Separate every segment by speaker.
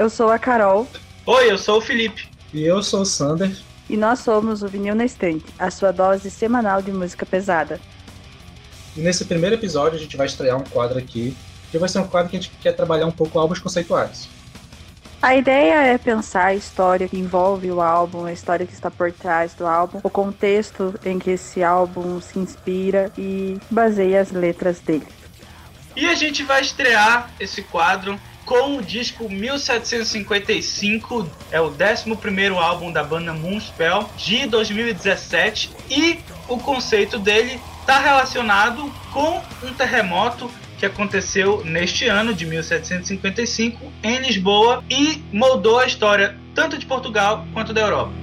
Speaker 1: Eu sou a Carol.
Speaker 2: Oi, eu sou o Felipe.
Speaker 3: E eu sou o Sander.
Speaker 1: E nós somos o Vinil na Estante, a sua dose semanal de música pesada.
Speaker 3: E nesse primeiro episódio a gente vai estrear um quadro aqui, que vai ser um quadro que a gente quer trabalhar um pouco álbuns conceituais.
Speaker 1: A ideia é pensar a história que envolve o álbum, a história que está por trás do álbum, o contexto em que esse álbum se inspira e baseia as letras dele.
Speaker 2: E a gente vai estrear esse quadro com o disco 1755, é o 11 álbum da banda Moonspell de 2017 e o conceito dele está relacionado com um terremoto que aconteceu neste ano de 1755 em Lisboa e moldou a história tanto de Portugal quanto da Europa.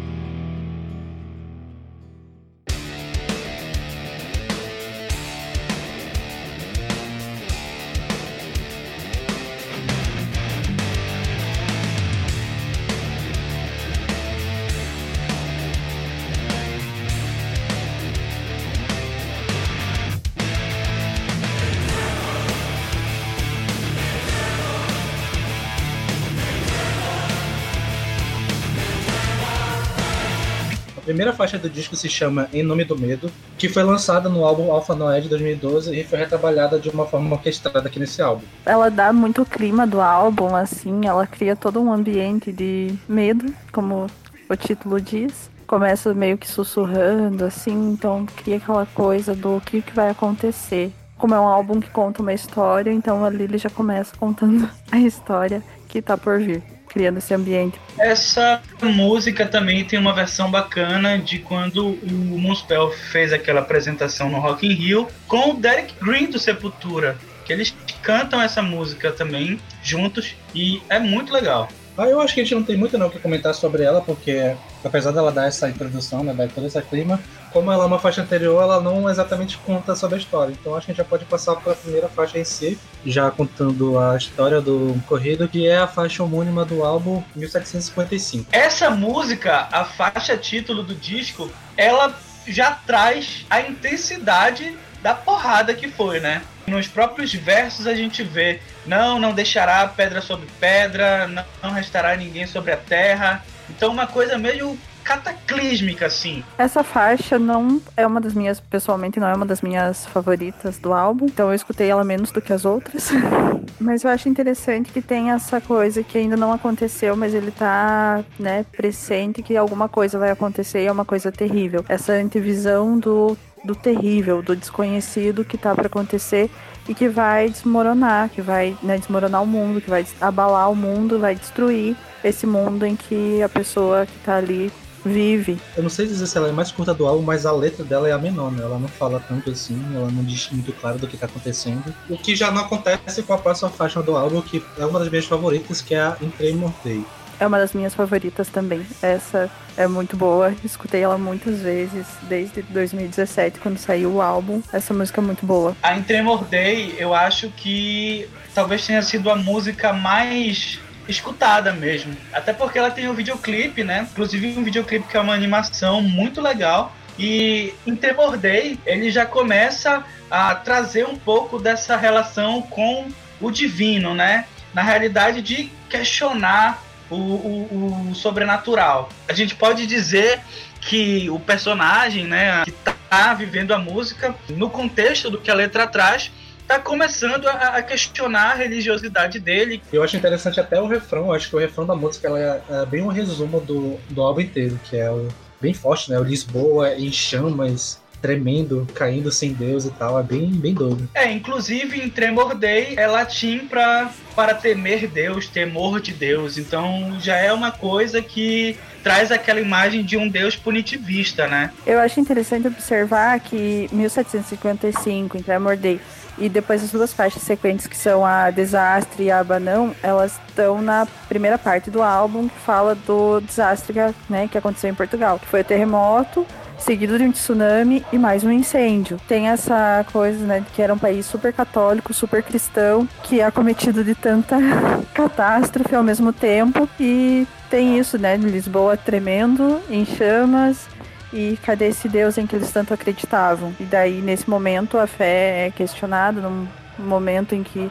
Speaker 3: Primeira faixa do disco se chama Em Nome do Medo, que foi lançada no álbum Alpha Noé de 2012 e foi retrabalhada de uma forma orquestrada aqui nesse álbum.
Speaker 1: Ela dá muito clima do álbum, assim, ela cria todo um ambiente de medo, como o título diz. Começa meio que sussurrando, assim, então cria aquela coisa do que, que vai acontecer. Como é um álbum que conta uma história, então ali ele já começa contando a história que tá por vir criando esse ambiente.
Speaker 2: Essa música também tem uma versão bacana de quando o Moonspell fez aquela apresentação no Rock in Rio com o Derek Green do Sepultura, que eles cantam essa música também juntos e é muito legal.
Speaker 3: Ah, eu acho que a gente não tem muito não o que comentar sobre ela, porque apesar dela dar essa introdução, né, dar todo esse clima, como ela é uma faixa anterior, ela não exatamente conta sobre a história. Então acho que a gente já pode passar para a primeira faixa em si, já contando a história do corrido, que é a faixa homônima do álbum 1755.
Speaker 2: Essa música, a faixa título do disco, ela já traz a intensidade da porrada que foi, né? Nos próprios versos a gente vê: não, não deixará pedra sobre pedra, não restará ninguém sobre a terra. Então, uma coisa meio cataclísmica, assim.
Speaker 1: Essa faixa não é uma das minhas, pessoalmente, não é uma das minhas favoritas do álbum, então eu escutei ela menos do que as outras. mas eu acho interessante que tem essa coisa que ainda não aconteceu, mas ele tá, né, presente que alguma coisa vai acontecer e é uma coisa terrível. Essa antevisão do do terrível, do desconhecido que tá para acontecer e que vai desmoronar, que vai né, desmoronar o mundo, que vai abalar o mundo, vai destruir esse mundo em que a pessoa que tá ali vive.
Speaker 3: Eu não sei dizer se ela é mais curta do álbum, mas a letra dela é a menor, né? Ela não fala tanto assim, ela não diz muito claro do que tá acontecendo. O que já não acontece com a próxima faixa do álbum, que é uma das minhas favoritas, que é a Entrei Mortei.
Speaker 1: É uma das minhas favoritas também. Essa é muito boa. Escutei ela muitas vezes desde 2017, quando saiu o álbum. Essa música é muito boa.
Speaker 2: A Entremor Day, eu acho que talvez tenha sido a música mais escutada mesmo. Até porque ela tem um videoclipe, né? Inclusive um videoclipe que é uma animação muito legal. E em Tremor Day, ele já começa a trazer um pouco dessa relação com o divino, né? Na realidade, de questionar o, o, o sobrenatural. A gente pode dizer que o personagem, né, que está vivendo a música, no contexto do que a letra traz, está começando a, a, questionar a religiosidade dele.
Speaker 3: Eu acho interessante até o refrão, eu acho que o refrão da música ela é, é bem um resumo do, do álbum inteiro, que é o, bem forte, né? O Lisboa em chamas, tremendo, caindo sem Deus e tal. É bem, bem doido.
Speaker 2: É, inclusive em Tremor Day é latim pra, para temer Deus, temor de Deus. Então já é uma coisa que traz aquela imagem de um Deus punitivista, né?
Speaker 1: Eu acho interessante observar que 1755, em Tremor Day, e depois as duas faixas sequentes, que são a Desastre e a Abanão, elas estão na primeira parte do álbum, que fala do desastre né, que aconteceu em Portugal, que foi o terremoto, seguido de um tsunami e mais um incêndio. Tem essa coisa, né, que era um país super católico, super cristão, que é acometido de tanta catástrofe ao mesmo tempo. E tem isso, né, Lisboa tremendo, em chamas, e cadê esse Deus em que eles tanto acreditavam? E daí, nesse momento, a fé é questionada, num momento em que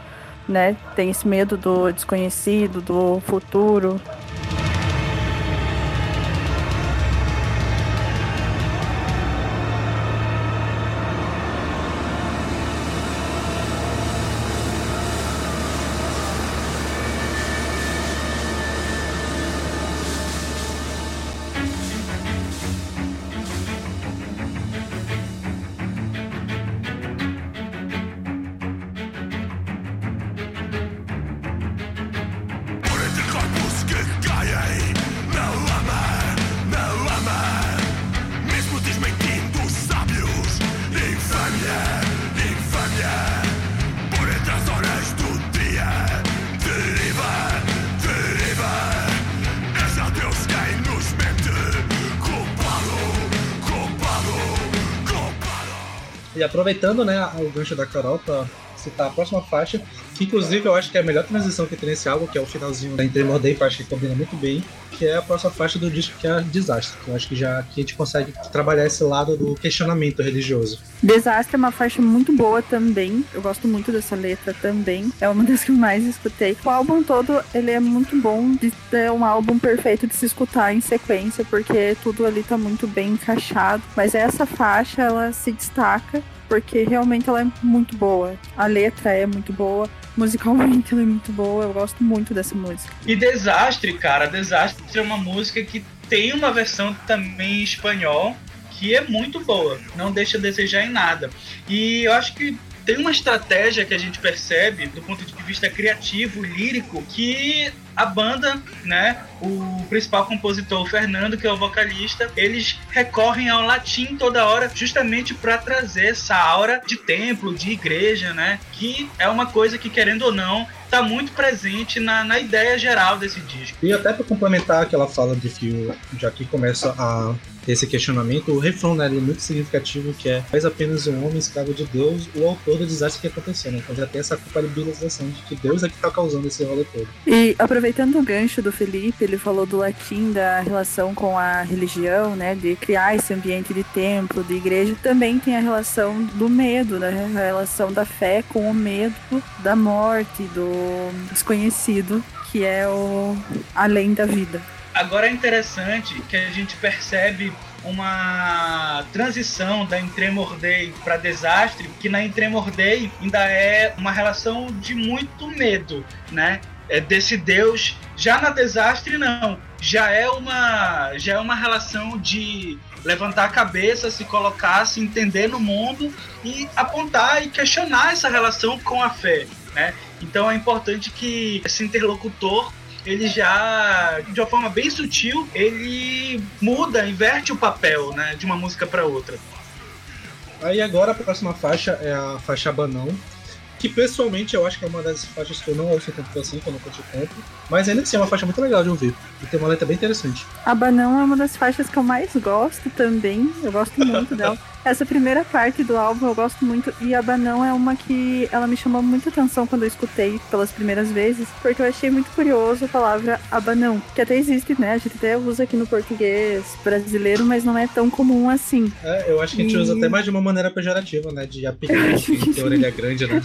Speaker 1: né, tem esse medo do desconhecido, do futuro.
Speaker 3: Aproveitando né, o gancho da Carol para citar a próxima faixa, que inclusive eu acho que é a melhor transição que tem nesse álbum, que é o finalzinho da Entre Day, que acho que combina muito bem, que é a próxima faixa do disco, que é Desastre. Eu acho que já que a gente consegue trabalhar esse lado do questionamento religioso.
Speaker 1: Desastre é uma faixa muito boa também. Eu gosto muito dessa letra também. É uma das que eu mais escutei. O álbum todo, ele é muito bom ter um álbum perfeito de se escutar em sequência, porque tudo ali tá muito bem encaixado. Mas essa faixa, ela se destaca porque realmente ela é muito boa. A letra é muito boa, musicalmente ela é muito boa, eu gosto muito dessa música.
Speaker 2: E Desastre, cara, Desastre é uma música que tem uma versão também em espanhol que é muito boa, não deixa a desejar em nada. E eu acho que tem uma estratégia que a gente percebe do ponto de vista criativo, lírico, que a banda, né, o principal compositor, o Fernando, que é o vocalista, eles recorrem ao latim toda hora, justamente para trazer essa aura de templo, de igreja, né, que é uma coisa que, querendo ou não, está muito presente na, na ideia geral desse disco.
Speaker 3: E até para complementar aquela fala de que já que começa a esse questionamento, o refrão né, é muito significativo que é faz apenas um homem escravo de Deus, o autor do desastre que aconteceu. Né? Então já tem essa culpabilização de que Deus é que está causando esse rolê todo.
Speaker 1: E aproveitando o gancho do Felipe, ele falou do latim, da relação com a religião, né, de criar esse ambiente de templo, de igreja, também tem a relação do medo, né, a relação da fé com o medo da morte, do desconhecido, que é o além da vida.
Speaker 2: Agora é interessante que a gente percebe uma transição da Entremor Day para Desastre, que na Entremor Day ainda é uma relação de muito medo, né? É desse Deus. Já na Desastre não, já é uma já é uma relação de levantar a cabeça, se colocar, se entender no mundo e apontar e questionar essa relação com a fé, né? Então é importante que esse interlocutor ele já, de uma forma bem sutil, ele muda, inverte o papel, né, de uma música para outra.
Speaker 3: Aí agora a próxima faixa é a faixa Banão, que pessoalmente eu acho que é uma das faixas que eu não ouço tanto assim, quando eu curto tanto, mas ainda assim é uma faixa muito legal de ouvir, e tem uma letra bem interessante.
Speaker 1: A Banão é uma das faixas que eu mais gosto também, eu gosto muito dela. Essa primeira parte do álbum eu gosto muito e a Banão é uma que ela me chamou muita atenção quando eu escutei pelas primeiras vezes, porque eu achei muito curioso a palavra abanão, que até existe, né? A gente até usa aqui no português brasileiro, mas não é tão comum assim.
Speaker 3: É, eu acho que a gente e... usa até mais de uma maneira pejorativa, né? De apelido, que tem orelha grande, né?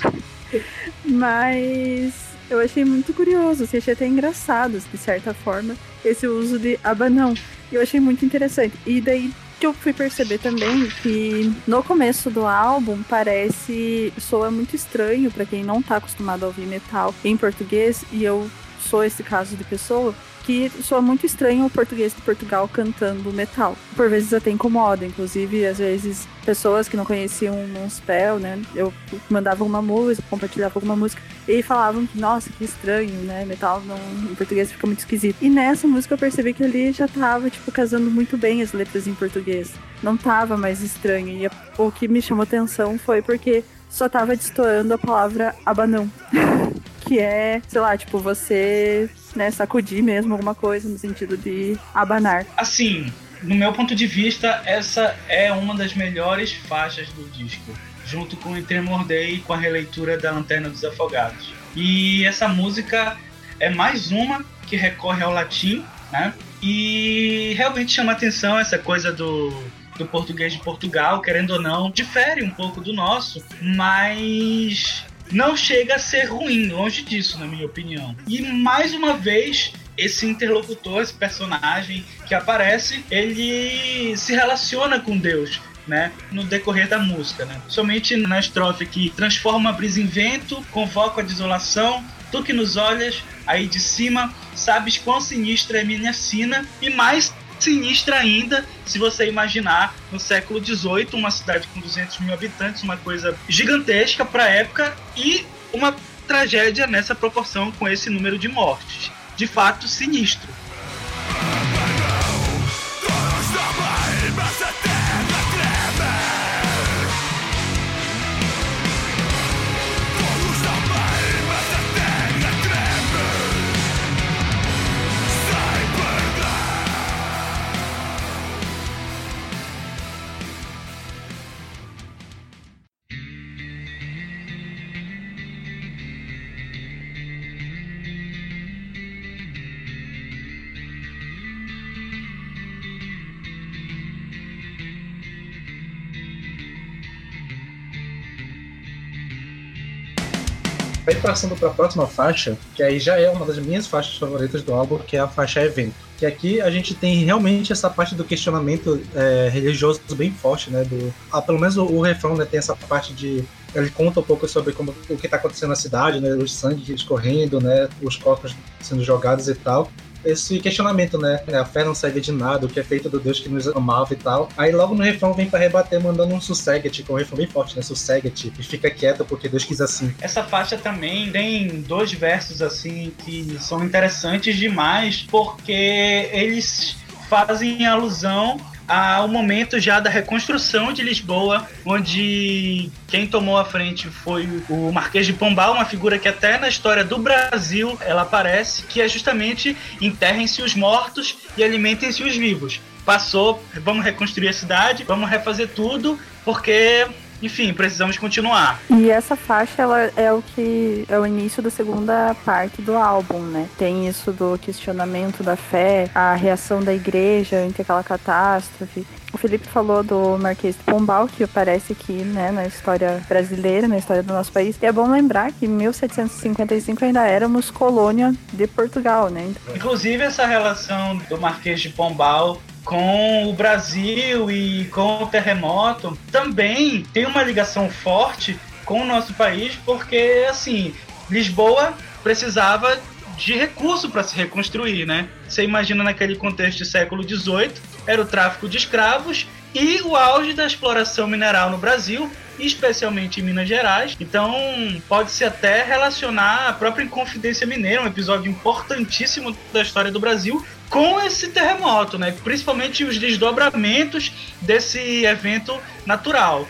Speaker 1: Mas eu achei muito curioso, assim, achei até engraçado, de certa forma, esse uso de abanão. E eu achei muito interessante. E daí que eu fui perceber também que no começo do álbum parece soa muito estranho para quem não tá acostumado a ouvir metal em português e eu sou esse caso de pessoa que soa muito estranho o português de Portugal cantando metal. Por vezes até incomoda, inclusive, às vezes pessoas que não conheciam um spell, né? Eu mandava uma música, compartilhava alguma música e falavam que, nossa, que estranho, né? Metal não, em português fica muito esquisito. E nessa música eu percebi que ali já tava, tipo, casando muito bem as letras em português. Não tava mais estranho. E o que me chamou atenção foi porque só tava destoando a palavra abanão. que é, sei lá, tipo, você, né, sacudir mesmo alguma coisa no sentido de abanar.
Speaker 2: Assim, no meu ponto de vista, essa é uma das melhores faixas do disco, junto com Day e com a releitura da Lanterna dos Afogados. E essa música é mais uma que recorre ao latim, né? E realmente chama atenção essa coisa do, do português de Portugal, querendo ou não, difere um pouco do nosso, mas não chega a ser ruim, longe disso, na minha opinião. E mais uma vez, esse interlocutor, esse personagem que aparece, ele se relaciona com Deus. Né, no decorrer da música, né? Somente na estrofe que transforma a brisa em vento, convoca a desolação, tu que nos olhas aí de cima, sabes quão sinistra é minha sina, e mais sinistra ainda se você imaginar no século XVIII uma cidade com 200 mil habitantes, uma coisa gigantesca para a época e uma tragédia nessa proporção com esse número de mortes. De fato, sinistro.
Speaker 3: Passando para a próxima faixa, que aí já é uma das minhas faixas favoritas do álbum, que é a faixa Evento. Que aqui a gente tem realmente essa parte do questionamento é, religioso bem forte, né? Do, ah, pelo menos o, o refrão né, tem essa parte de ele conta um pouco sobre como, o que está acontecendo na cidade, né, os sangue escorrendo, né, os corpos sendo jogados e tal esse questionamento, né? A fé não serve de nada, o que é feito do Deus que nos amava e tal. Aí logo no refrão vem para rebater mandando um sossegue, com um refrão bem forte, né? Sossegue, e fica quieto porque Deus quis assim.
Speaker 2: Essa faixa também tem dois versos assim que são interessantes demais porque eles fazem alusão ao momento já da reconstrução de Lisboa, onde quem tomou a frente foi o Marquês de Pombal, uma figura que até na história do Brasil ela aparece, que é justamente enterrem-se os mortos e alimentem-se os vivos. Passou, vamos reconstruir a cidade, vamos refazer tudo, porque enfim, precisamos continuar.
Speaker 1: E essa faixa ela é o que é o início da segunda parte do álbum, né? Tem isso do questionamento da fé, a reação da igreja ante aquela catástrofe. O Felipe falou do Marquês de Pombal, que aparece aqui, né, na história brasileira, na história do nosso país. E é bom lembrar que em 1755 ainda éramos colônia de Portugal, né?
Speaker 2: Inclusive essa relação do Marquês de Pombal com o Brasil e com o terremoto também tem uma ligação forte com o nosso país, porque assim, Lisboa precisava de recurso para se reconstruir, né? Você imagina naquele contexto do século XVIII, era o tráfico de escravos e o auge da exploração mineral no Brasil, especialmente em Minas Gerais. Então, pode-se até relacionar a própria Inconfidência Mineira, um episódio importantíssimo da história do Brasil, com esse terremoto, né? Principalmente os desdobramentos desse evento natural.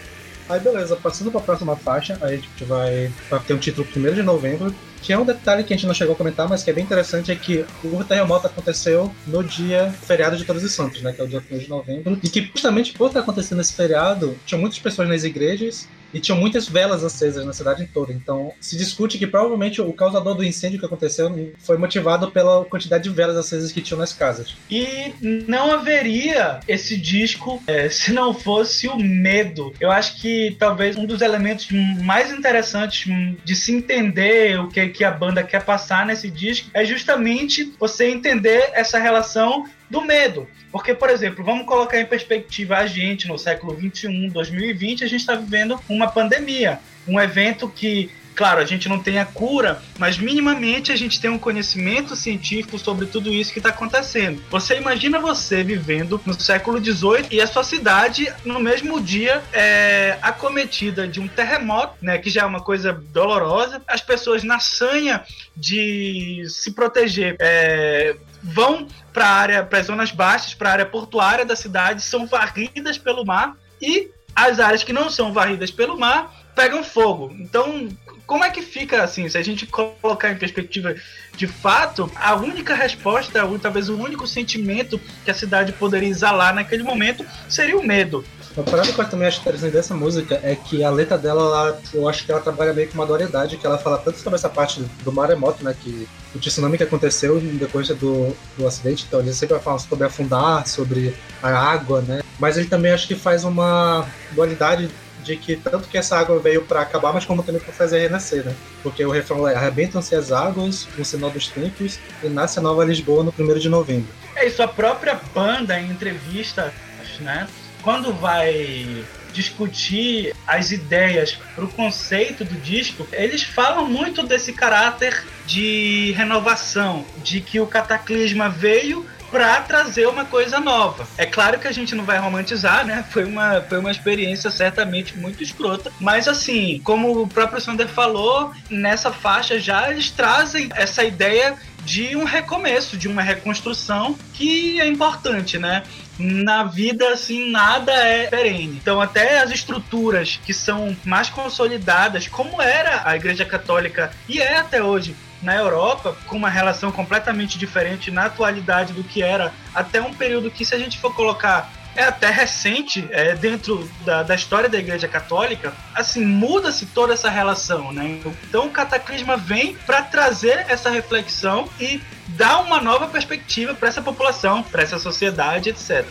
Speaker 3: Aí beleza, passando para a próxima faixa, aí a gente vai, ter um título 1 de novembro, que é um detalhe que a gente não chegou a comentar, mas que é bem interessante, é que o terremoto aconteceu no dia feriado de Todos os Santos, né? Que é o dia 1 de novembro. E que justamente por estar acontecendo esse feriado, tinha muitas pessoas nas igrejas e tinham muitas velas acesas na cidade toda. Então, se discute que provavelmente o causador do incêndio que aconteceu foi motivado pela quantidade de velas acesas que tinham nas casas.
Speaker 2: E não haveria esse disco é, se não fosse o medo. Eu acho que talvez um dos elementos mais interessantes de se entender o que, que a banda quer passar nesse disco é justamente você entender essa relação do medo. Porque, por exemplo, vamos colocar em perspectiva a gente no século 21, 2020, a gente está vivendo uma pandemia, um evento que Claro, a gente não tem a cura, mas minimamente a gente tem um conhecimento científico sobre tudo isso que está acontecendo. Você imagina você vivendo no século XVIII e a sua cidade, no mesmo dia, é acometida de um terremoto, né, que já é uma coisa dolorosa. As pessoas na sanha de se proteger é, vão para área, para as zonas baixas, para a área portuária da cidade, são varridas pelo mar e as áreas que não são varridas pelo mar pegam fogo. Então, como é que fica assim? Se a gente colocar em perspectiva de fato, a única resposta, ou talvez o único sentimento que a cidade poderia exalar naquele momento seria o medo.
Speaker 3: Uma parada que eu também acho interessante dessa música é que a letra dela, ela, eu acho que ela trabalha meio com uma dualidade, que ela fala tanto sobre essa parte do maremoto, né, que o tsunami que aconteceu depois do, do acidente, então ele sempre vai falar sobre afundar, sobre a água, né, mas ele também acho que faz uma dualidade de que tanto que essa água veio para acabar, mas como também para fazer renascer, né? Porque o refrão é arrebentam-se as águas no sinal dos tempos e nasce a nova Lisboa no 1 de novembro.
Speaker 2: É isso, a própria banda em entrevista, né? Quando vai discutir as ideias para o conceito do disco, eles falam muito desse caráter de renovação, de que o cataclisma veio para trazer uma coisa nova. É claro que a gente não vai romantizar, né? Foi uma, foi uma experiência certamente muito escrota, mas assim, como o próprio Sander falou, nessa faixa já eles trazem essa ideia de um recomeço, de uma reconstrução que é importante, né? Na vida, assim, nada é perene. Então, até as estruturas que são mais consolidadas, como era a Igreja Católica e é até hoje, na Europa, com uma relação completamente diferente na atualidade do que era até um período que, se a gente for colocar é até recente é, dentro da, da, história da Igreja Católica, assim, muda-se toda essa relação, né? Então o Cataclisma vem para trazer essa reflexão e dar uma nova perspectiva para essa população, para essa sociedade, etc.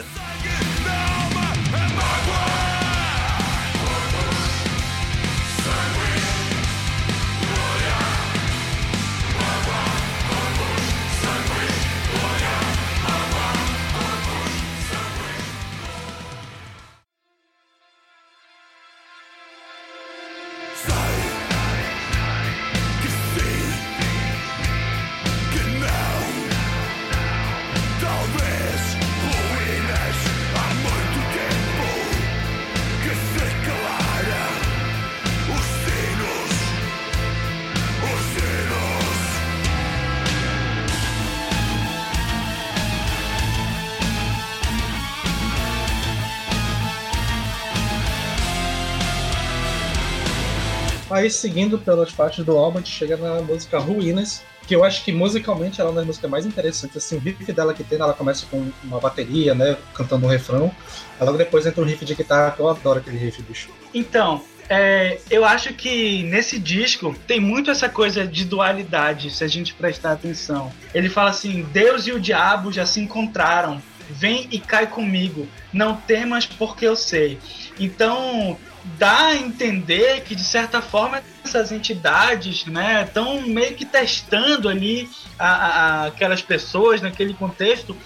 Speaker 3: Seguindo pelas partes do álbum, a gente chega na música Ruínas, que eu acho que musicalmente ela é uma das músicas mais interessantes. Assim, o riff dela que tem, ela começa com uma bateria, né, cantando um refrão. Aí logo depois entra um riff de guitarra, que eu adoro aquele riff, bicho.
Speaker 2: Então, é, eu acho que nesse disco tem muito essa coisa de dualidade, se a gente prestar atenção. Ele fala assim: Deus e o diabo já se encontraram. Vem e cai comigo. Não temas porque eu sei. Então, dá a entender que, de certa forma, essas entidades né, estão meio que testando ali a, a, aquelas pessoas naquele contexto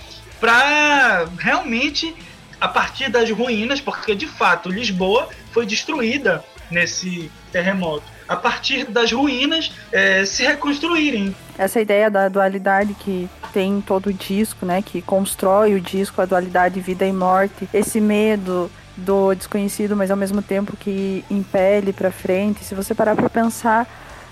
Speaker 2: para realmente, a partir das ruínas, porque de fato Lisboa foi destruída nesse terremoto. A partir das ruínas é, se reconstruírem.
Speaker 1: Essa ideia da dualidade que tem todo o disco, né? Que constrói o disco, a dualidade vida e morte, esse medo, do desconhecido, mas ao mesmo tempo que impele para frente. Se você parar para pensar,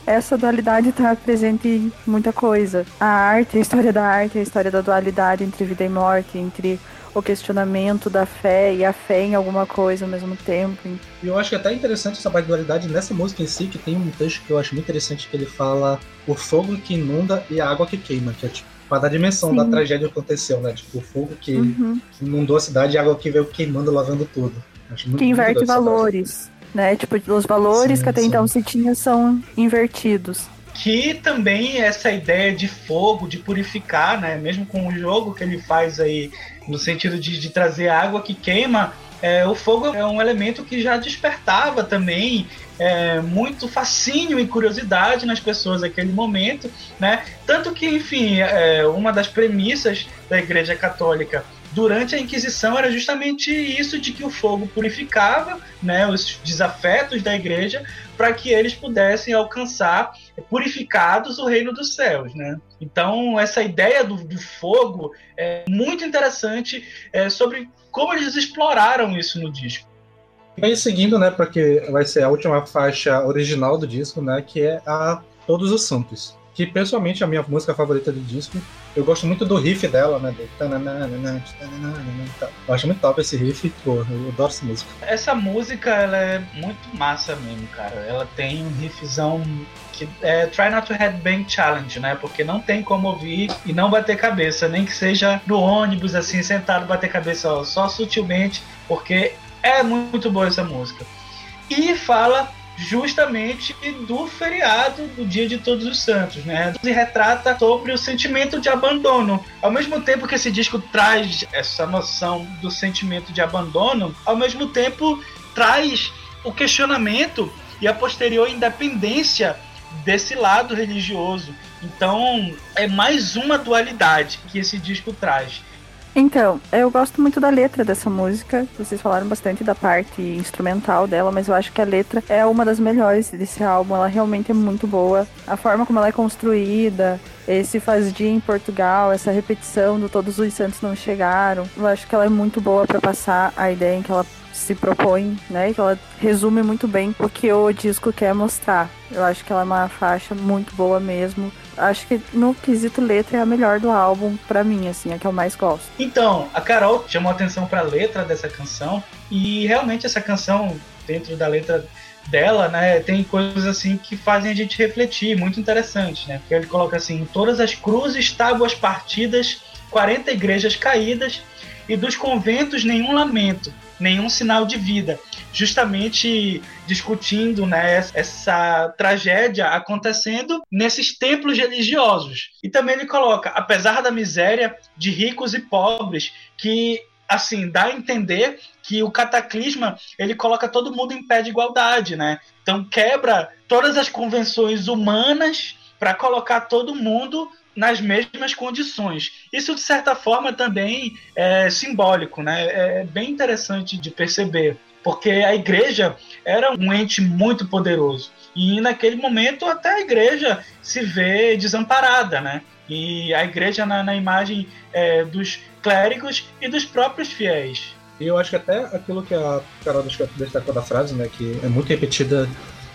Speaker 1: essa dualidade está presente em muita coisa. A arte, a história da arte, a história da dualidade entre vida e morte, entre o questionamento da fé e a fé em alguma coisa ao mesmo tempo.
Speaker 3: E eu acho que é até interessante essa dualidade nessa música em si, que tem um texto que eu acho muito interessante que ele fala o fogo que inunda e a água que queima, que é tipo para dar dimensão Sim. da tragédia que aconteceu, né? Tipo, o fogo que uhum. inundou a cidade e a água que veio queimando, lavando tudo.
Speaker 1: Acho muito, que inverte valores, né? Tipo, os valores sim, que até sim. então se tinha são invertidos.
Speaker 2: Que também essa ideia de fogo, de purificar, né? Mesmo com o jogo que ele faz aí, no sentido de, de trazer água que queima, é, o fogo é um elemento que já despertava também é, muito fascínio e curiosidade nas pessoas naquele momento, né? Tanto que, enfim, é, uma das premissas da Igreja Católica durante a Inquisição era justamente isso de que o fogo purificava né, os desafetos da igreja para que eles pudessem alcançar purificados o reino dos céus. Né? Então, essa ideia do, do fogo é muito interessante é, sobre como eles exploraram isso no disco.
Speaker 3: Aí, seguindo, né, para que vai ser a última faixa original do disco, né, que é a Todos os Santos que pessoalmente é a minha música favorita do disco. Eu gosto muito do riff dela, né? Do... Eu acho muito top esse riff, pô, eu adoro essa música.
Speaker 2: Essa música, ela é muito massa mesmo, cara. Ela tem um riffzão que é Try Not to Headbang Challenge, né? Porque não tem como ouvir e não bater cabeça, nem que seja no ônibus, assim, sentado, bater cabeça só sutilmente, porque é muito boa essa música. E fala justamente do feriado do Dia de Todos os Santos, né? E retrata sobre o sentimento de abandono. Ao mesmo tempo que esse disco traz essa noção do sentimento de abandono, ao mesmo tempo traz o questionamento e a posterior independência desse lado religioso. Então, é mais uma dualidade que esse disco traz.
Speaker 1: Então, eu gosto muito da letra dessa música. Vocês falaram bastante da parte instrumental dela, mas eu acho que a letra é uma das melhores desse álbum. Ela realmente é muito boa. A forma como ela é construída, esse faz dia em Portugal, essa repetição do Todos os Santos Não Chegaram. Eu acho que ela é muito boa para passar a ideia em que ela se propõe, né? Que ela resume muito bem o que o disco quer mostrar. Eu acho que ela é uma faixa muito boa mesmo acho que no quesito letra é a melhor do álbum para mim, assim, é a que eu mais gosto.
Speaker 2: Então, a Carol chamou atenção para a letra dessa canção e realmente essa canção dentro da letra dela, né, tem coisas assim que fazem a gente refletir, muito interessante, né? Porque ele coloca assim: todas as cruzes, tábuas partidas, 40 igrejas caídas e dos conventos nenhum lamento, nenhum sinal de vida justamente discutindo né, essa tragédia acontecendo nesses templos religiosos. E também ele coloca, apesar da miséria de ricos e pobres, que assim dá a entender que o cataclisma ele coloca todo mundo em pé de igualdade, né? Então quebra todas as convenções humanas para colocar todo mundo nas mesmas condições. Isso, de certa forma, também é simbólico, né? É bem interessante de perceber porque a igreja era um ente muito poderoso. E naquele momento até a igreja se vê desamparada, né? E a igreja na, na imagem é, dos clérigos e dos próprios fiéis.
Speaker 3: E eu acho que até aquilo que a Carol destacou da frase, né, que é muito repetida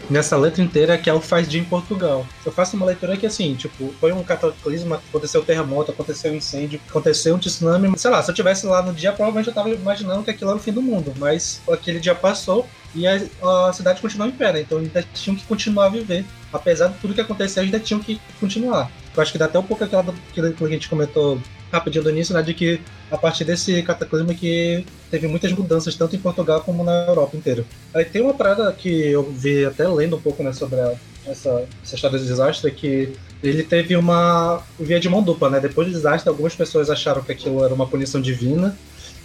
Speaker 3: nessa letra inteira que é o faz dia em Portugal. Eu faço uma leitura que assim, tipo, foi um cataclismo, aconteceu terremoto, aconteceu um incêndio, aconteceu um tsunami, sei lá, se eu tivesse lá no dia, provavelmente eu tava imaginando que aquilo era o fim do mundo, mas aquele dia passou e a, a cidade continuou em pé, né? Então ainda tinham que continuar a viver. Apesar de tudo que aconteceu, ainda tinham que continuar. Eu acho que dá até um pouco aquela que a gente comentou rapidinho do início, né, de que a partir desse cataclismo que teve muitas mudanças, tanto em Portugal como na Europa inteira. Aí tem uma parada que eu vi até lendo um pouco né, sobre a, essa, essa história do desastre, que ele teve uma via de mão dupla, né? Depois do desastre, algumas pessoas acharam que aquilo era uma punição divina,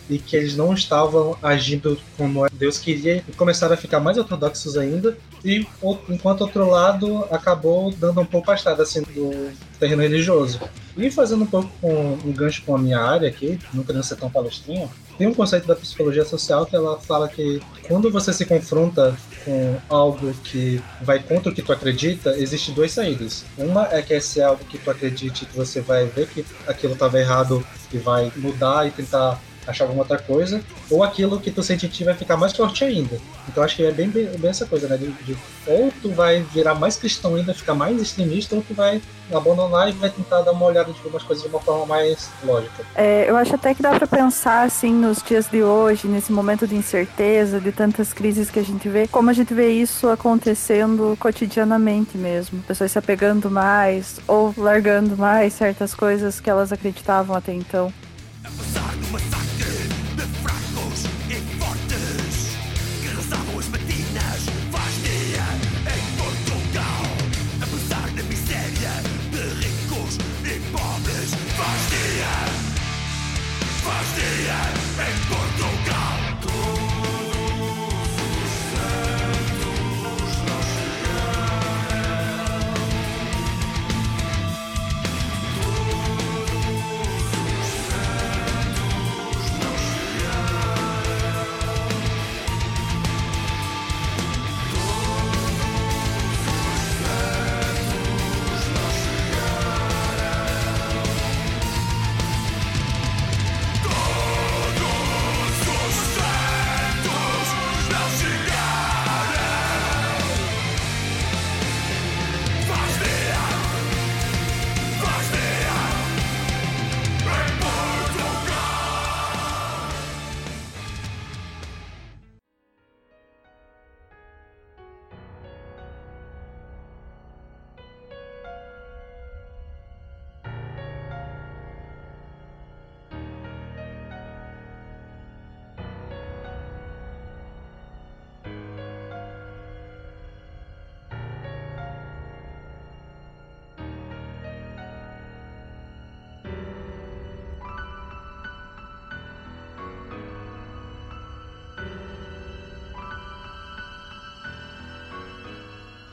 Speaker 3: e que eles não estavam agindo como Deus queria e começaram a ficar mais ortodoxos ainda. E enquanto outro lado acabou dando um pouco afastado assim do terreno religioso. E fazendo um pouco com um gancho com a minha área aqui, não querendo ser tão palestrinha, tem um conceito da psicologia social que ela fala que quando você se confronta com algo que vai contra o que tu acredita, existem duas saídas. Uma é que esse é algo que tu acredite que você vai ver que aquilo estava errado e vai mudar e tentar achar alguma outra coisa, ou aquilo que tu sente vai ficar mais forte ainda. Então acho que é bem, bem, bem essa coisa, né? De, de, ou tu vai virar mais cristão ainda, ficar mais extremista, ou tu vai abandonar e vai tentar dar uma olhada de algumas coisas de uma forma mais lógica.
Speaker 1: É, eu acho até que dá para pensar assim nos dias de hoje, nesse momento de incerteza, de tantas crises que a gente vê, como a gente vê isso acontecendo cotidianamente mesmo. Pessoas se apegando mais ou largando mais certas coisas que elas acreditavam até então.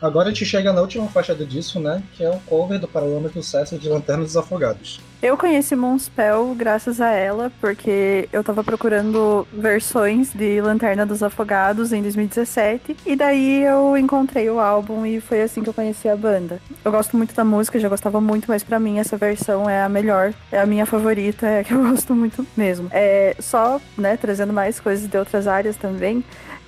Speaker 3: Agora a gente chega na última faixa do disco, né? Que é o cover do Paralâmetro Sucesso de Lanterna dos Afogados.
Speaker 1: Eu conheci Moonspell graças a ela, porque eu tava procurando versões de Lanterna dos Afogados em 2017, e daí eu encontrei o álbum e foi assim que eu conheci a banda. Eu gosto muito da música, já gostava muito, mas para mim essa versão é a melhor, é a minha favorita, é a que eu gosto muito mesmo. É só, né, trazendo mais coisas de outras áreas também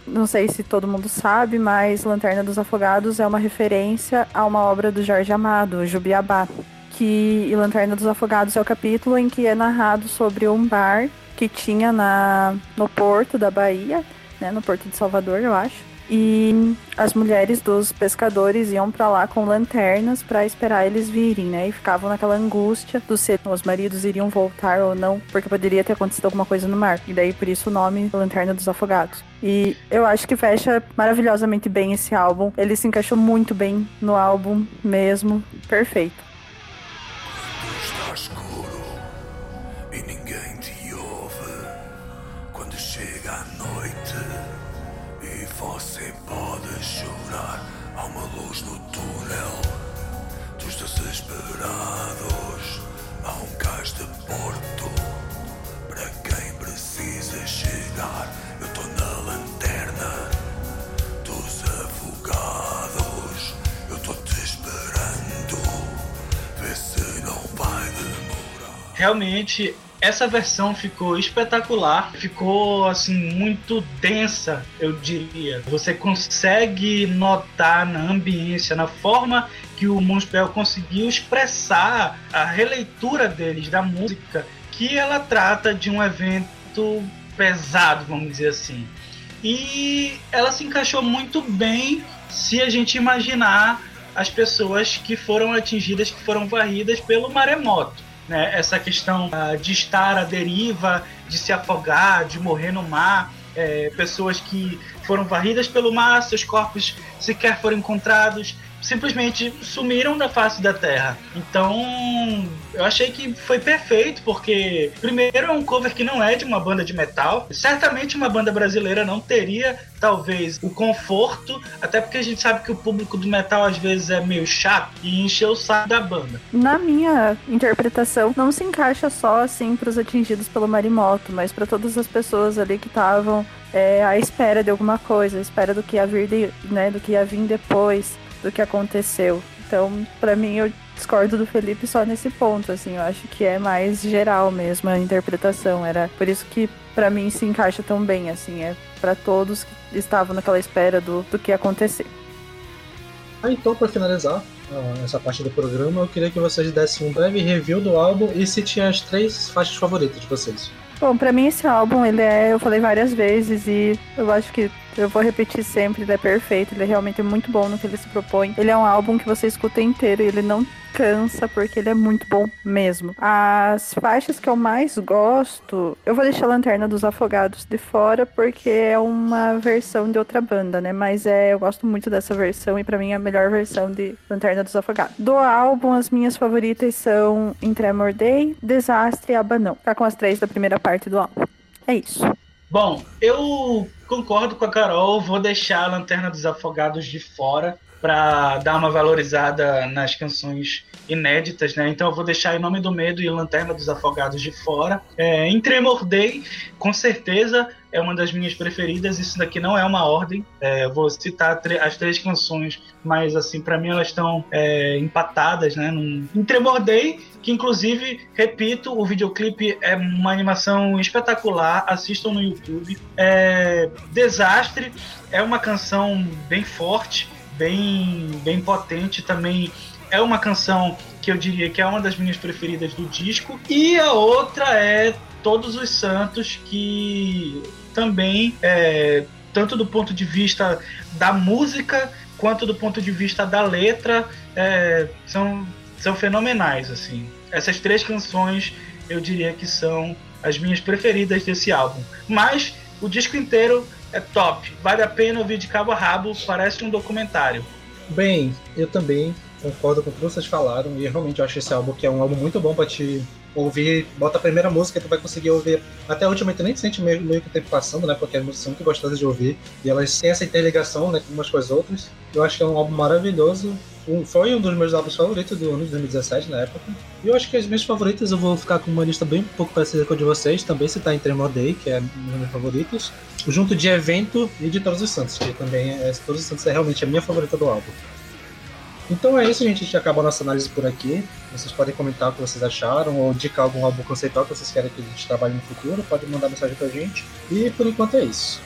Speaker 1: não sei se todo mundo sabe, mas Lanterna dos Afogados é uma referência a uma obra do Jorge Amado, Jubiabá. Que Lanterna dos Afogados é o capítulo em que é narrado sobre um bar que tinha na, no porto da Bahia, né, no porto de Salvador, eu acho e as mulheres dos pescadores iam para lá com lanternas para esperar eles virem, né? E ficavam naquela angústia do se os maridos iriam voltar ou não, porque poderia ter acontecido alguma coisa no mar. E daí por isso o nome Lanterna dos Afogados. E eu acho que fecha maravilhosamente bem esse álbum. Ele se encaixou muito bem no álbum mesmo, perfeito.
Speaker 2: Realmente essa versão ficou espetacular, ficou assim muito densa, eu diria. Você consegue notar na ambiência, na forma que o Moonspell conseguiu expressar a releitura deles da música, que ela trata de um evento pesado, vamos dizer assim. E ela se encaixou muito bem se a gente imaginar as pessoas que foram atingidas, que foram varridas pelo maremoto né? Essa questão uh, de estar à deriva, de se afogar, de morrer no mar, é, pessoas que foram varridas pelo mar, seus corpos sequer foram encontrados, simplesmente sumiram da face da Terra. Então, eu achei que foi perfeito, porque, primeiro, é um cover que não é de uma banda de metal. Certamente uma banda brasileira não teria, talvez, o conforto, até porque a gente sabe que o público do metal às vezes é meio chato e encheu o saco da banda.
Speaker 1: Na minha interpretação, não se encaixa só assim para os atingidos pelo marimoto, mas para todas as pessoas ali que estavam é, à espera de alguma coisa, à espera do que ia vir, de, né, do que ia vir depois do que aconteceu. Então, para mim, eu discordo do Felipe só nesse ponto, assim, eu acho que é mais geral mesmo a interpretação. Era por isso que para mim se encaixa tão bem, assim, é para todos que estavam naquela espera do, do que ia acontecer.
Speaker 3: Ah, então, para finalizar uh, essa parte do programa, eu queria que vocês dessem um breve review do álbum e se tinha as três faixas favoritas de vocês.
Speaker 1: Bom, para mim esse álbum, ele é, eu falei várias vezes e eu acho que eu vou repetir sempre, ele é perfeito, ele é realmente muito bom no que ele se propõe. Ele é um álbum que você escuta inteiro e ele não cansa, porque ele é muito bom mesmo. As faixas que eu mais gosto, eu vou deixar a Lanterna dos Afogados de fora, porque é uma versão de outra banda, né? Mas é, eu gosto muito dessa versão e para mim é a melhor versão de Lanterna dos Afogados. Do álbum, as minhas favoritas são Tremor Day, Desastre e Abanão. Tá com as três da primeira parte do álbum. É isso.
Speaker 2: Bom, eu concordo com a Carol, vou deixar a Lanterna dos Afogados de fora para dar uma valorizada nas canções inéditas, né? Então eu vou deixar Em Nome do Medo e Lanterna dos Afogados de fora. É, em Tremor Day, com certeza é uma das minhas preferidas. Isso daqui não é uma ordem. É, eu vou citar as três canções, mas assim para mim elas estão é, empatadas, né? Num... Em Tremor Day, que inclusive, repito, o videoclipe é uma animação espetacular. Assistam no YouTube. É... Desastre é uma canção bem forte, bem, bem potente também. É uma canção que eu diria que é uma das minhas preferidas do disco. E a outra é Todos os Santos, que também, é, tanto do ponto de vista da música quanto do ponto de vista da letra, é, são, são fenomenais. assim. Essas três canções eu diria que são as minhas preferidas desse álbum. Mas o disco inteiro é top, vale a pena ouvir de cabo a rabo, parece um documentário.
Speaker 3: Bem, eu também concordo com o que vocês falaram e realmente eu acho esse álbum que é um álbum muito bom para te ouvir, bota a primeira música tu vai conseguir ouvir até a última, tu nem sente meio, meio que o tempo passando, né? Porque as músicas são muito gostosas de ouvir e elas têm essa interligação, né, umas com as outras. Eu acho que é um álbum maravilhoso. Um, foi um dos meus álbuns favoritos do ano de 2017, na época. E eu acho que as minhas favoritas eu vou ficar com uma lista bem um pouco parecida com a de vocês, também se tá em Tremor Day, que é um dos meus favoritos. Junto de Evento e de Todos os Santos, que também é. Todos os Santos é realmente a minha favorita do álbum. Então é isso, gente. A gente acabou a nossa análise por aqui. Vocês podem comentar o que vocês acharam ou indicar algum álbum conceitual que vocês querem que a gente trabalhe no futuro. Pode mandar mensagem pra gente. E por enquanto é isso.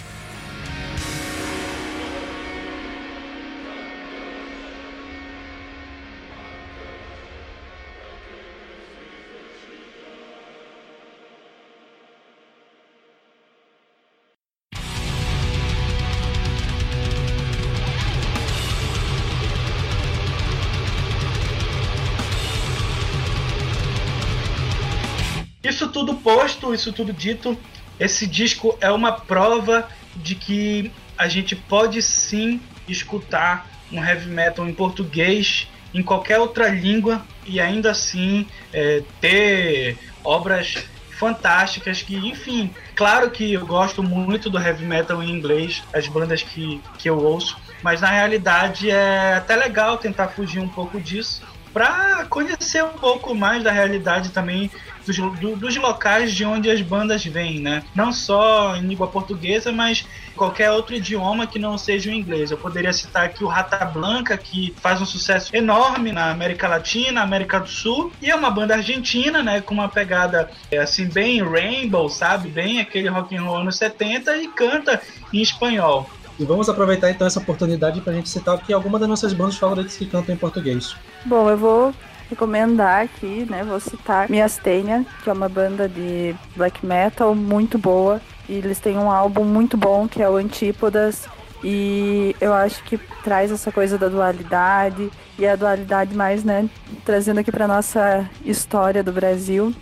Speaker 2: Isso tudo posto, isso tudo dito, esse disco é uma prova de que a gente pode sim escutar um heavy metal em português, em qualquer outra língua e ainda assim é, ter obras fantásticas que, enfim, claro que eu gosto muito do heavy metal em inglês, as bandas que, que eu ouço, mas na realidade é até legal tentar fugir um pouco disso para conhecer um pouco mais da realidade também dos, do, dos locais de onde as bandas vêm, né? Não só em língua portuguesa, mas qualquer outro idioma que não seja o inglês. Eu poderia citar aqui o Rata Blanca, que faz um sucesso enorme na América Latina, América do Sul, e é uma banda argentina, né, com uma pegada é, assim bem rainbow, sabe? Bem aquele rock and roll anos 70 e canta em espanhol.
Speaker 3: E vamos aproveitar então essa oportunidade para a gente citar aqui alguma das nossas bandas favoritas que cantam em português.
Speaker 1: Bom, eu vou recomendar aqui, né? Vou citar Miastênia, que é uma banda de black metal muito boa. E eles têm um álbum muito bom que é o Antípodas. E eu acho que traz essa coisa da dualidade e a dualidade mais, né, trazendo aqui para nossa história do Brasil,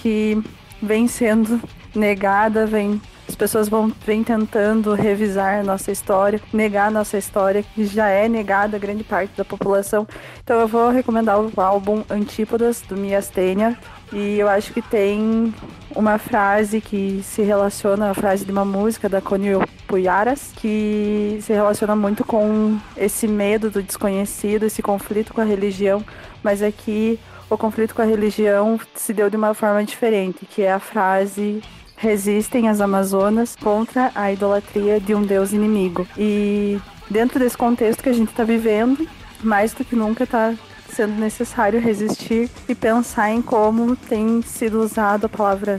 Speaker 1: que vem sendo negada, vem as pessoas vão vem tentando revisar nossa história, negar nossa história, que já é negada a grande parte da população. Então eu vou recomendar o álbum Antípodas, do Miastênia. E eu acho que tem uma frase que se relaciona, a frase de uma música da Conil Puyaras, que se relaciona muito com esse medo do desconhecido, esse conflito com a religião, mas aqui é o conflito com a religião se deu de uma forma diferente, que é a frase resistem as Amazonas contra a idolatria de um deus inimigo. E dentro desse contexto que a gente está vivendo, mais do que nunca está sendo necessário resistir e pensar em como tem sido usado a palavra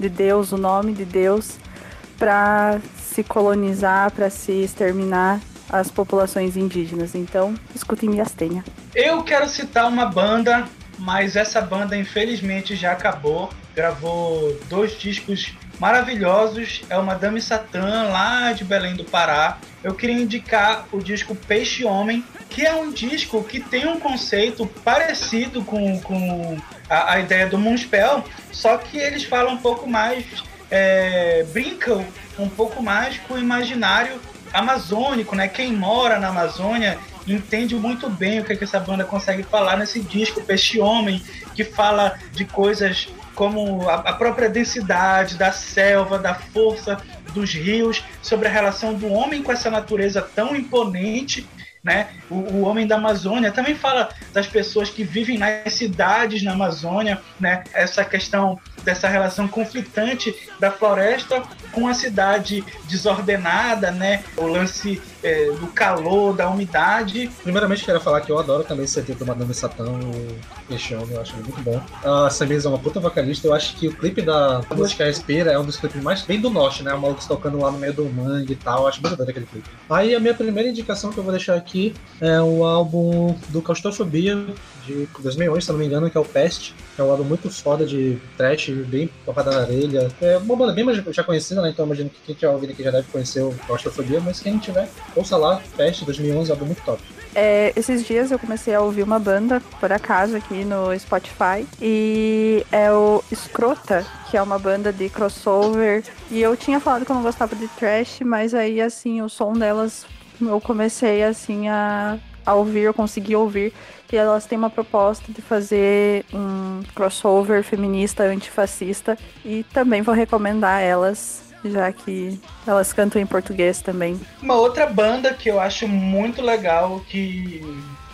Speaker 1: de Deus, o nome de Deus, para se colonizar, para se exterminar as populações indígenas. Então, escutem Miastenha.
Speaker 2: Eu quero citar uma banda, mas essa banda infelizmente já acabou gravou dois discos maravilhosos. É o Madame Satã, lá de Belém do Pará. Eu queria indicar o disco Peixe Homem, que é um disco que tem um conceito parecido com, com a, a ideia do Moonspell, só que eles falam um pouco mais, é, brincam um pouco mais com o imaginário amazônico, né? Quem mora na Amazônia entende muito bem o que, é que essa banda consegue falar nesse disco Peixe Homem, que fala de coisas como a, própria densidade da selva, da força dos rios, sobre a relação do homem com essa natureza tão imponente né? O, o, Homem da Amazônia também fala das pessoas que vivem nas cidades na Amazônia, né? Essa questão dessa relação conflitante da floresta com a cidade desordenada, né? O lance é, do calor, da umidade.
Speaker 3: Primeiramente, quero falar que eu adoro também esse CD do Madame Satã, o Peixão, eu acho muito bom. A Samir é uma puta vocalista, eu acho que o clipe da música Respira é um dos clipes mais bem do norte, né? O maluco tocando lá no meio do mangue e tal, eu acho muito doido aquele clipe. Aí a minha primeira indicação que eu vou deixar aqui é o álbum do Claustrofobia, de 2011, se não me engano, que é o Pest, que é um álbum muito foda de trash, bem porrada na orelha. É uma banda bem já conhecida, né? Então imagino que quem tiver ouvido aqui já deve conhecer o Claustrofobia, mas quem não tiver, ouça lá, Pest 2011, álbum muito top.
Speaker 1: É, esses dias eu comecei a ouvir uma banda, por acaso, aqui no Spotify, e é o Escrota, que é uma banda de crossover. E eu tinha falado que eu não gostava de trash, mas aí, assim, o som delas eu comecei, assim, a ao ouvir, eu consegui ouvir que elas têm uma proposta de fazer um crossover feminista antifascista e também vou recomendar elas, já que elas cantam em português também.
Speaker 2: Uma outra banda que eu acho muito legal, que,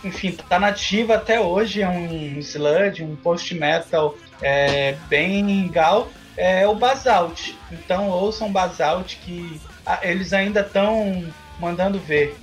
Speaker 2: enfim, tá nativa até hoje, é um sludge, um post-metal é, bem legal, é o Basalt. Então ouçam Basalt que eles ainda estão mandando ver.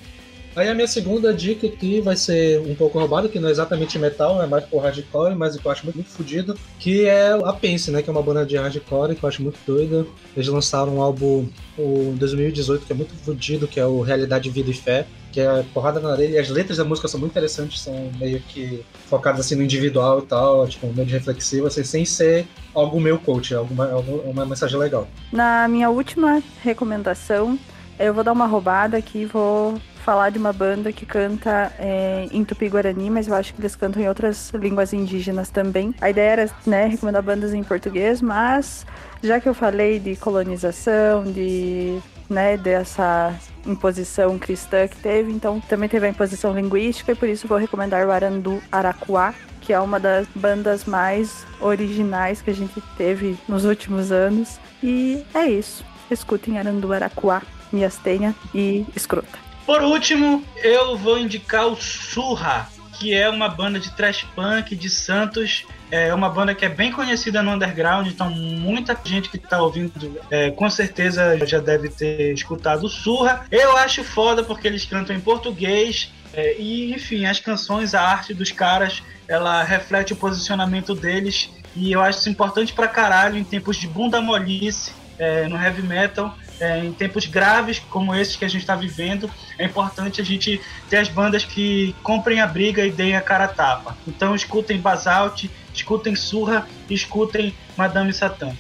Speaker 3: Aí a minha segunda dica aqui vai ser um pouco roubada, que não é exatamente metal, é mais por hardcore, mas eu acho muito, muito fodido, que é a Pense, né? Que é uma banda de hardcore que eu acho muito doida. Eles lançaram um álbum em 2018 que é muito fodido, que é o Realidade, Vida e Fé, que é porrada na areia. E as letras da música são muito interessantes, são meio que focadas assim no individual e tal, tipo, meio de reflexivo, assim, sem ser algo meu coach, alguma, alguma mensagem legal.
Speaker 1: Na minha última recomendação, eu vou dar uma roubada aqui, vou falar de uma banda que canta é, em tupi-guarani, mas eu acho que eles cantam em outras línguas indígenas também. A ideia era, né, recomendar bandas em português, mas já que eu falei de colonização, de, né, dessa imposição cristã que teve, então também teve a imposição linguística e por isso vou recomendar o Arandu Aracuá, que é uma das bandas mais originais que a gente teve nos últimos anos. E é isso. Escutem Arandu Aracuá, Miastenha e Escrota.
Speaker 2: Por último, eu vou indicar o Surra, que é uma banda de trash punk de Santos. É uma banda que é bem conhecida no underground, então muita gente que está ouvindo é, com certeza já deve ter escutado o Surra. Eu acho foda porque eles cantam em português é, e, enfim, as canções, a arte dos caras, ela reflete o posicionamento deles e eu acho isso importante pra caralho em tempos de bunda molice é, no heavy metal é, em tempos graves como esses que a gente está vivendo, é importante a gente ter as bandas que comprem a briga e deem a cara a tapa. Então escutem Basalt, escutem Surra, escutem Madame Satã.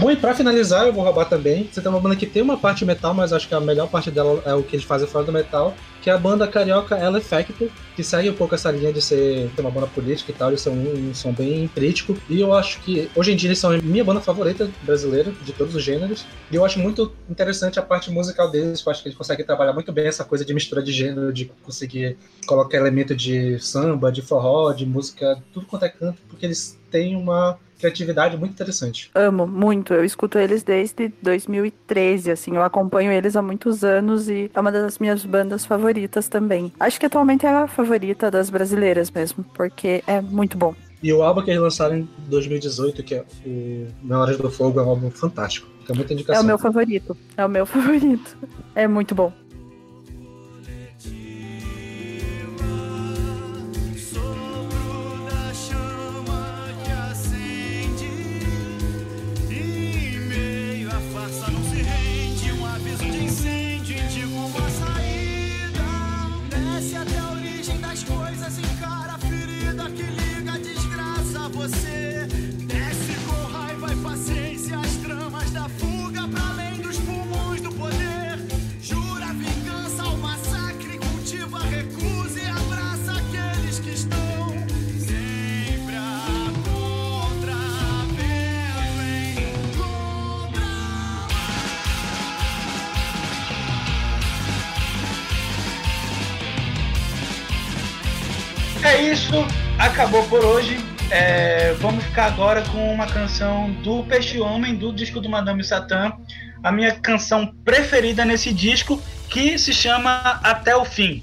Speaker 3: Bom, e pra finalizar, eu vou roubar também. Você tem uma banda que tem uma parte metal, mas acho que a melhor parte dela é o que eles fazem fora do metal, que é a banda carioca Ela Effect, que segue um pouco essa linha de ser uma banda política e tal, eles são um, um som bem crítico. E eu acho que hoje em dia eles são a minha banda favorita brasileira, de todos os gêneros. E eu acho muito interessante a parte musical deles, eu acho que eles conseguem trabalhar muito bem essa coisa de mistura de gênero, de conseguir colocar elemento de samba, de forró, de música, tudo quanto é canto, porque eles têm uma criatividade muito interessante.
Speaker 1: Amo muito. Eu escuto eles desde 2013, assim. Eu acompanho eles há muitos anos e é uma das minhas bandas favoritas também. Acho que atualmente é a favorita das brasileiras mesmo, porque é muito bom.
Speaker 3: E o álbum que eles lançaram em 2018, que é o Memórias do Fogo, é um álbum fantástico. Fica muita indicação.
Speaker 1: É o meu favorito. É o meu favorito. É muito bom.
Speaker 2: Isso, acabou por hoje. É, vamos ficar agora com uma canção do Peixe Homem, do disco do Madame Satã, a minha canção preferida nesse disco, que se chama Até o Fim.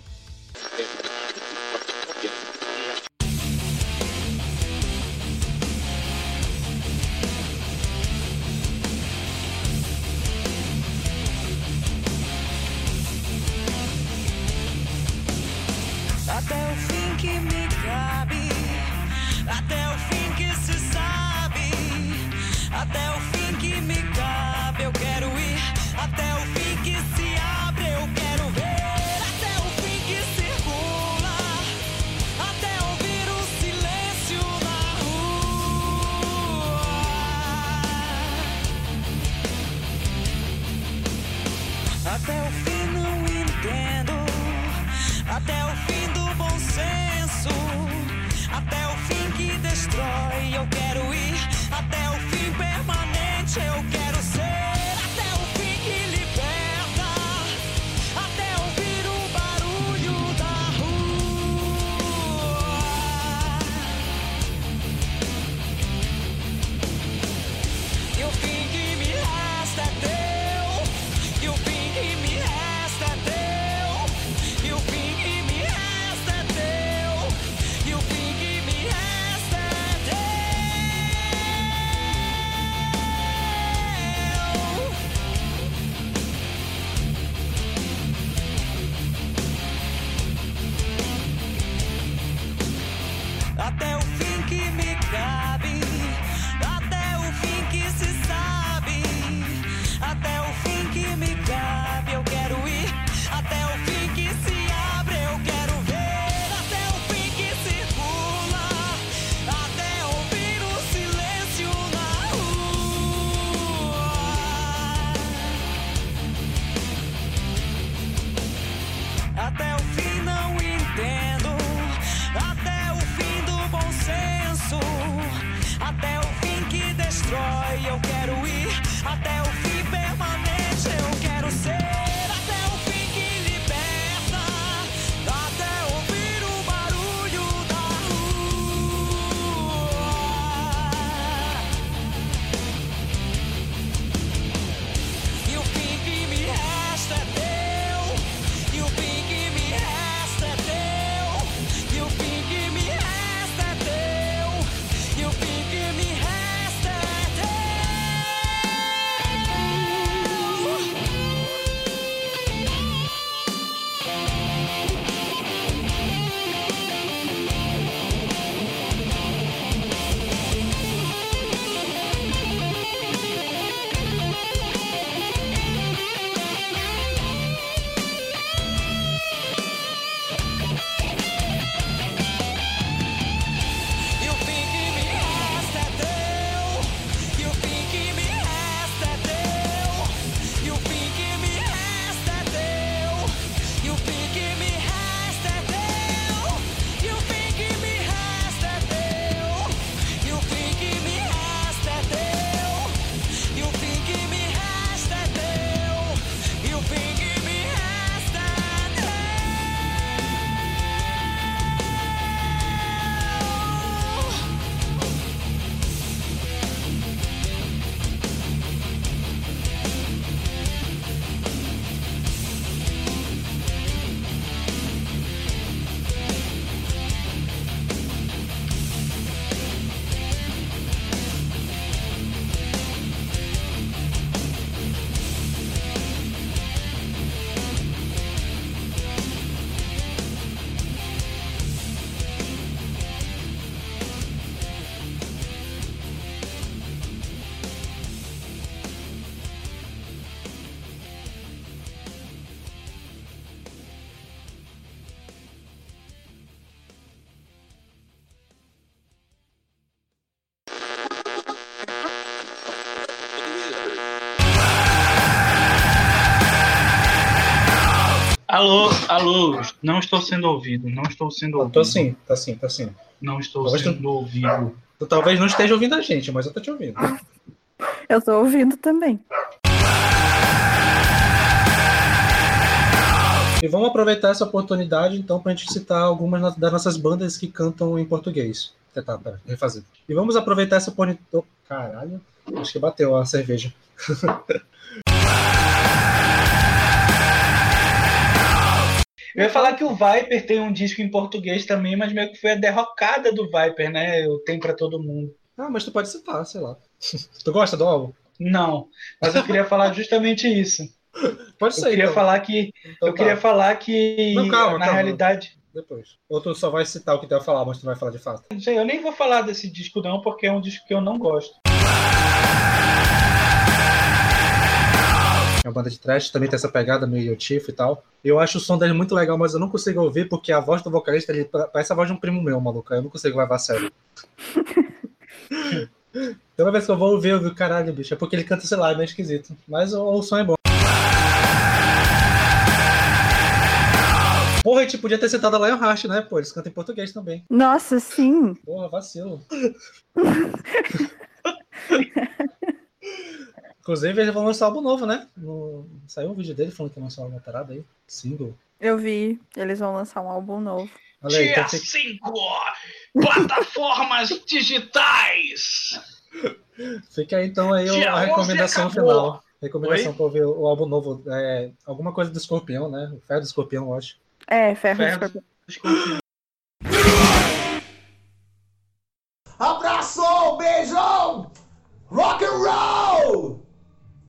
Speaker 4: Até o fim não entendo, até o fim do bom senso, até o fim que destrói. Eu quero ir até o fim permanente. Eu quero. Boy, eu quero ir até o fim
Speaker 2: Alô, alô, não estou sendo ouvido, não estou sendo ouvido.
Speaker 3: Tô sim, tá sim, tá sim.
Speaker 2: Não estou
Speaker 3: Talvez tu-
Speaker 2: sendo ouvido.
Speaker 3: Tu talvez não esteja ouvindo a gente, mas eu tô te ouvindo.
Speaker 1: Eu tô ouvindo também.
Speaker 3: E vamos aproveitar essa oportunidade, então, pra gente citar algumas das nossas bandas que cantam em português. Tá, tá, pera, refazer. E vamos aproveitar essa oportunidade. Oh, caralho, acho que bateu a cerveja.
Speaker 2: Eu ia falar que o Viper tem um disco em português também, mas meio que foi a derrocada do Viper, né? Eu tenho pra todo mundo.
Speaker 3: Ah, mas tu pode citar, sei lá. tu gosta do álbum?
Speaker 2: Não, mas eu queria falar justamente isso.
Speaker 3: Pode
Speaker 2: Eu
Speaker 3: ser.
Speaker 2: queria
Speaker 3: então.
Speaker 2: falar que
Speaker 3: Então
Speaker 2: eu
Speaker 3: tá,
Speaker 2: queria falar que
Speaker 3: Não, calma,
Speaker 2: na
Speaker 3: calma.
Speaker 2: realidade,
Speaker 3: Depois. Ou tu só vai citar o que tu vai falar, mas tu vai falar de fato.
Speaker 2: não sei, eu nem vou falar desse disco não, porque é um disco que eu não gosto.
Speaker 3: É uma banda de trash, também tem essa pegada meio Tiff e tal. Eu acho o som dele muito legal, mas eu não consigo ouvir porque a voz do vocalista ele parece a voz de um primo meu, maluco. Eu não consigo levar a sério. Toda vez que eu vou ouvir, eu digo, caralho, bicho, é porque ele canta, sei lá, é meio esquisito. Mas o, o som é bom. Porra, a gente podia ter citado a Lionheart, né? Pô, eles cantam em português também.
Speaker 1: Nossa, sim.
Speaker 3: Porra, vacilo. Inclusive, eles vão lançar álbum novo, né? No... Saiu um vídeo dele falando que ia lançar uma parada aí. Single.
Speaker 1: Eu vi. Eles vão lançar um álbum novo.
Speaker 3: Olha aí,
Speaker 2: Dia
Speaker 3: então fica-
Speaker 2: 5, plataformas digitais.
Speaker 3: Fica aí então aí
Speaker 2: Dia
Speaker 3: a
Speaker 2: 11
Speaker 3: recomendação final. Recomendação
Speaker 2: Oi?
Speaker 3: pra ouvir o álbum novo. É, alguma coisa do escorpião, né? O ferro do escorpião, eu acho.
Speaker 1: É, Ferro,
Speaker 2: Ferro.
Speaker 1: Escorpião.
Speaker 2: Desculpe.
Speaker 5: Abraço, beijão, rock and roll!